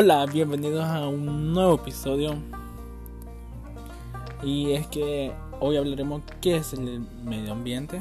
Hola, bienvenidos a un nuevo episodio. Y es que hoy hablaremos qué es el medio ambiente.